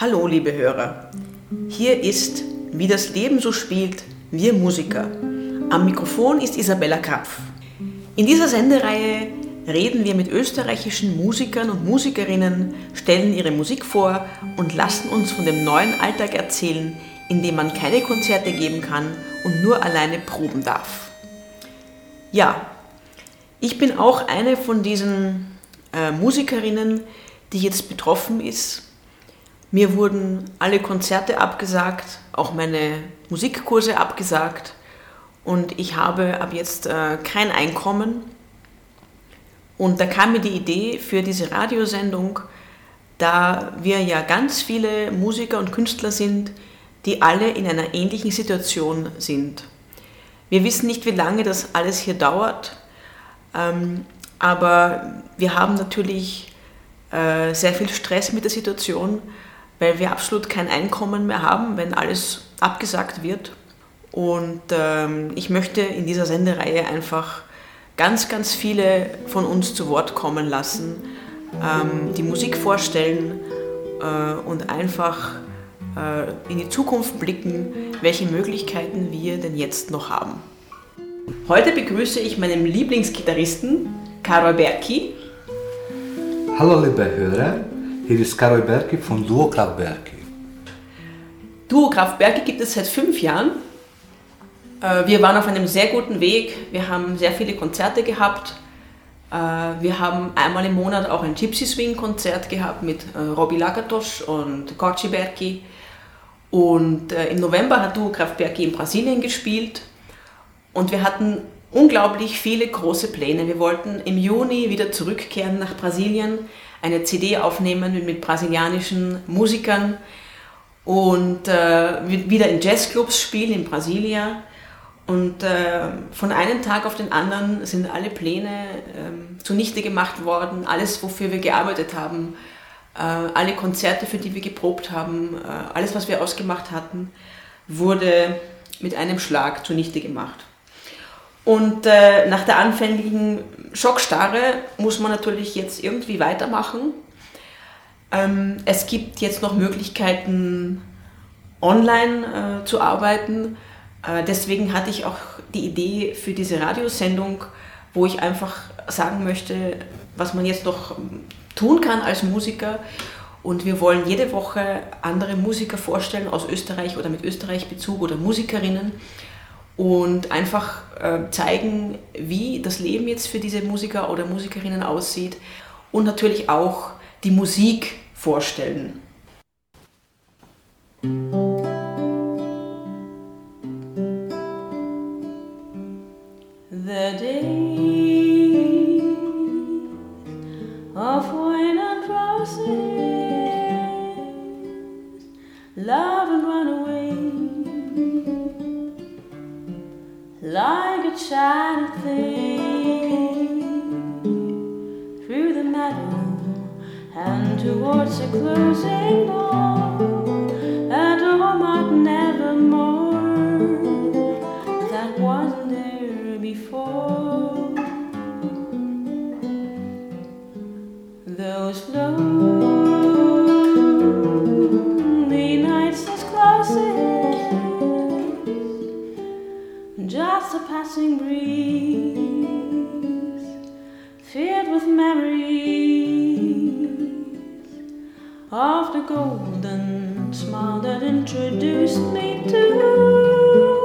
Hallo, liebe Hörer. Hier ist Wie das Leben so spielt, wir Musiker. Am Mikrofon ist Isabella Krapf. In dieser Sendereihe reden wir mit österreichischen Musikern und Musikerinnen, stellen ihre Musik vor und lassen uns von dem neuen Alltag erzählen, in dem man keine Konzerte geben kann und nur alleine proben darf. Ja, ich bin auch eine von diesen äh, Musikerinnen, die jetzt betroffen ist. Mir wurden alle Konzerte abgesagt, auch meine Musikkurse abgesagt und ich habe ab jetzt äh, kein Einkommen. Und da kam mir die Idee für diese Radiosendung, da wir ja ganz viele Musiker und Künstler sind, die alle in einer ähnlichen Situation sind. Wir wissen nicht, wie lange das alles hier dauert, ähm, aber wir haben natürlich äh, sehr viel Stress mit der Situation, weil wir absolut kein Einkommen mehr haben, wenn alles abgesagt wird. Und ähm, ich möchte in dieser Sendereihe einfach ganz, ganz viele von uns zu Wort kommen lassen, ähm, die Musik vorstellen äh, und einfach äh, in die Zukunft blicken, welche Möglichkeiten wir denn jetzt noch haben. Heute begrüße ich meinen Lieblingsgitarristen Karol Berki. Hallo liebe Hörer, hier ist Karol Berki von Duo Kraftwerki. Duo Kraftwerki gibt es seit fünf Jahren äh, wir waren auf einem sehr guten Weg. Wir haben sehr viele Konzerte gehabt. Äh, wir haben einmal im Monat auch ein Gypsy Swing Konzert gehabt mit äh, Robbie Lagatos und Kochi Berki. Und im November hat Duo Kraftwerki in Brasilien gespielt. Und wir hatten unglaublich viele große Pläne. Wir wollten im Juni wieder zurückkehren nach Brasilien, eine CD aufnehmen mit brasilianischen Musikern und äh, wieder in Jazzclubs spielen in Brasilien. Und äh, von einem Tag auf den anderen sind alle Pläne äh, zunichte gemacht worden, alles, wofür wir gearbeitet haben, äh, alle Konzerte, für die wir geprobt haben, äh, alles, was wir ausgemacht hatten, wurde mit einem Schlag zunichte gemacht. Und äh, nach der anfänglichen Schockstarre muss man natürlich jetzt irgendwie weitermachen. Ähm, es gibt jetzt noch Möglichkeiten, online äh, zu arbeiten äh, deswegen hatte ich auch die Idee für diese Radiosendung, wo ich einfach sagen möchte, was man jetzt noch tun kann als Musiker. Und wir wollen jede Woche andere Musiker vorstellen aus Österreich oder mit Österreich-Bezug oder Musikerinnen und einfach äh, zeigen, wie das Leben jetzt für diese Musiker oder Musikerinnen aussieht und natürlich auch die Musik vorstellen. the like a child thing through the meadow and towards the closing door, just a passing breeze, filled with memories of the golden smile that introduced me to.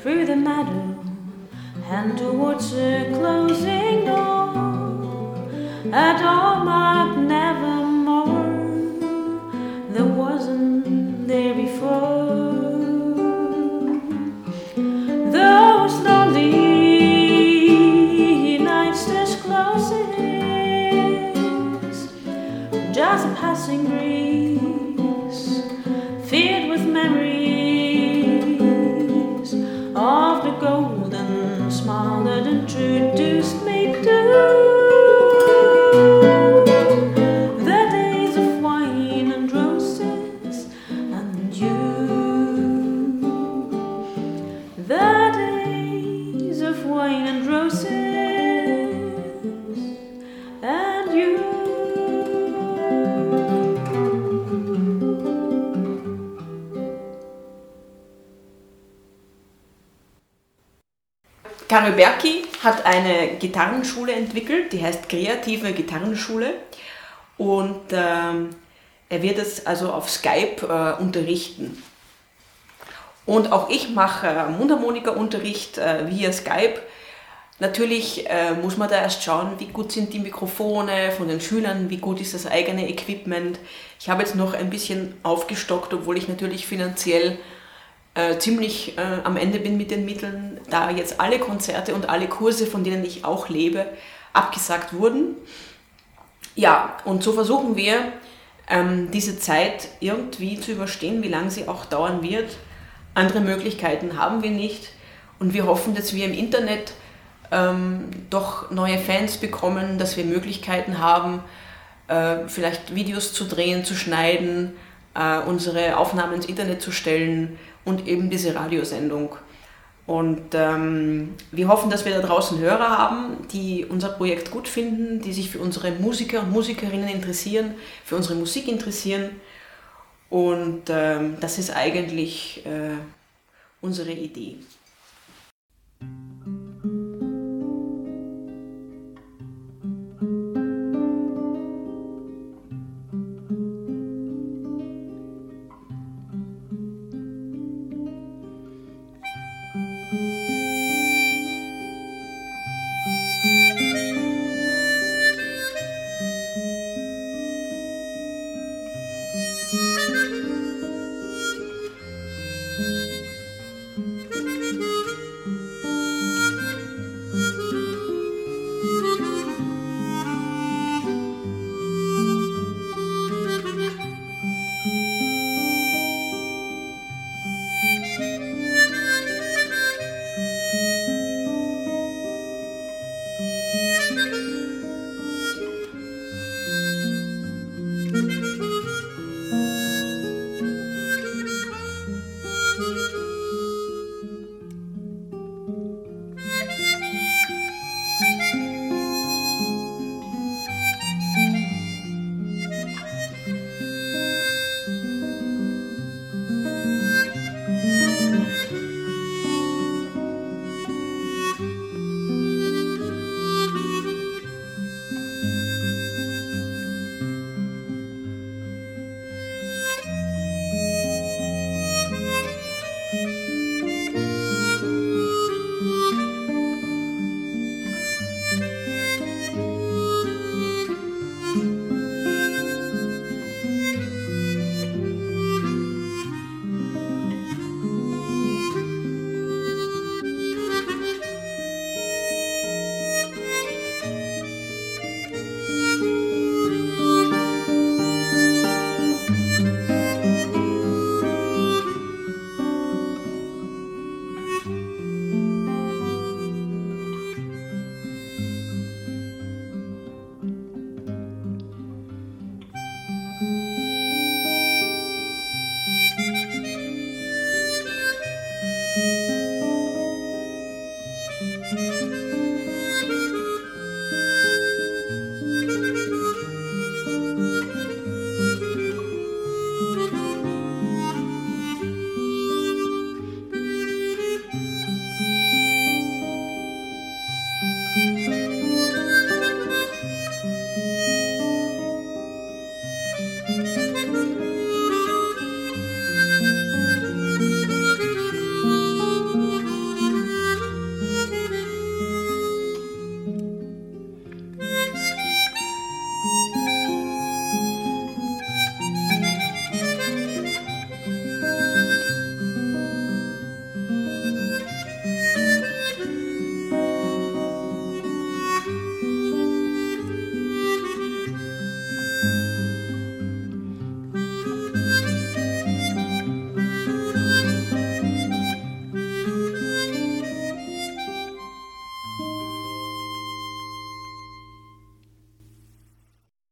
through the meadow and towards the closing door. A door marked nevermore that wasn't there before. Those lonely nights just closing, just a passing breeze. Kario Berki hat eine Gitarrenschule entwickelt, die heißt Kreative Gitarrenschule. Und ähm, er wird es also auf Skype äh, unterrichten. Und auch ich mache äh, Mundharmonika-Unterricht äh, via Skype. Natürlich äh, muss man da erst schauen, wie gut sind die Mikrofone von den Schülern, wie gut ist das eigene Equipment. Ich habe jetzt noch ein bisschen aufgestockt, obwohl ich natürlich finanziell äh, ziemlich äh, am Ende bin mit den Mitteln, da jetzt alle Konzerte und alle Kurse, von denen ich auch lebe, abgesagt wurden. Ja, und so versuchen wir, ähm, diese Zeit irgendwie zu überstehen, wie lange sie auch dauern wird. Andere Möglichkeiten haben wir nicht und wir hoffen, dass wir im Internet ähm, doch neue Fans bekommen, dass wir Möglichkeiten haben, äh, vielleicht Videos zu drehen, zu schneiden, äh, unsere Aufnahmen ins Internet zu stellen und eben diese Radiosendung. Und ähm, wir hoffen, dass wir da draußen Hörer haben, die unser Projekt gut finden, die sich für unsere Musiker und Musikerinnen interessieren, für unsere Musik interessieren. Und ähm, das ist eigentlich äh, unsere Idee.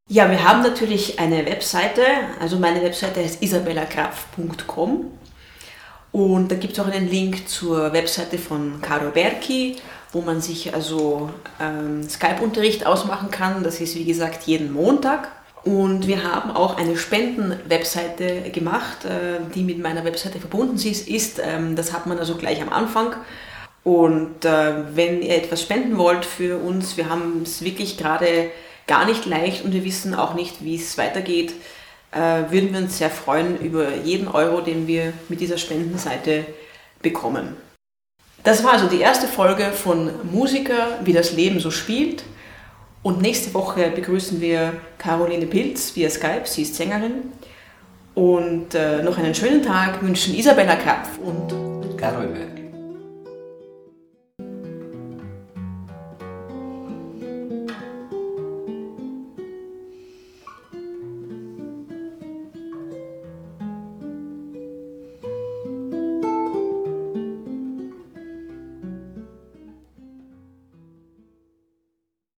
Ja, wir haben natürlich eine Webseite. Also meine Webseite heißt isabellagraf.com. Und da gibt es auch einen Link zur Webseite von Caro Berki, wo man sich also ähm, Skype-Unterricht ausmachen kann. Das ist wie gesagt jeden Montag. Und wir haben auch eine Spenden-Webseite gemacht, äh, die mit meiner Webseite verbunden ist. ist ähm, das hat man also gleich am Anfang. Und äh, wenn ihr etwas spenden wollt für uns, wir haben es wirklich gerade gar nicht leicht und wir wissen auch nicht, wie es weitergeht, äh, würden wir uns sehr freuen über jeden Euro, den wir mit dieser Spendenseite bekommen. Das war also die erste Folge von Musiker, wie das Leben so spielt. Und nächste Woche begrüßen wir Caroline Pilz via Skype, sie ist Sängerin. Und äh, noch einen schönen Tag wünschen Isabella Krapf und Berg.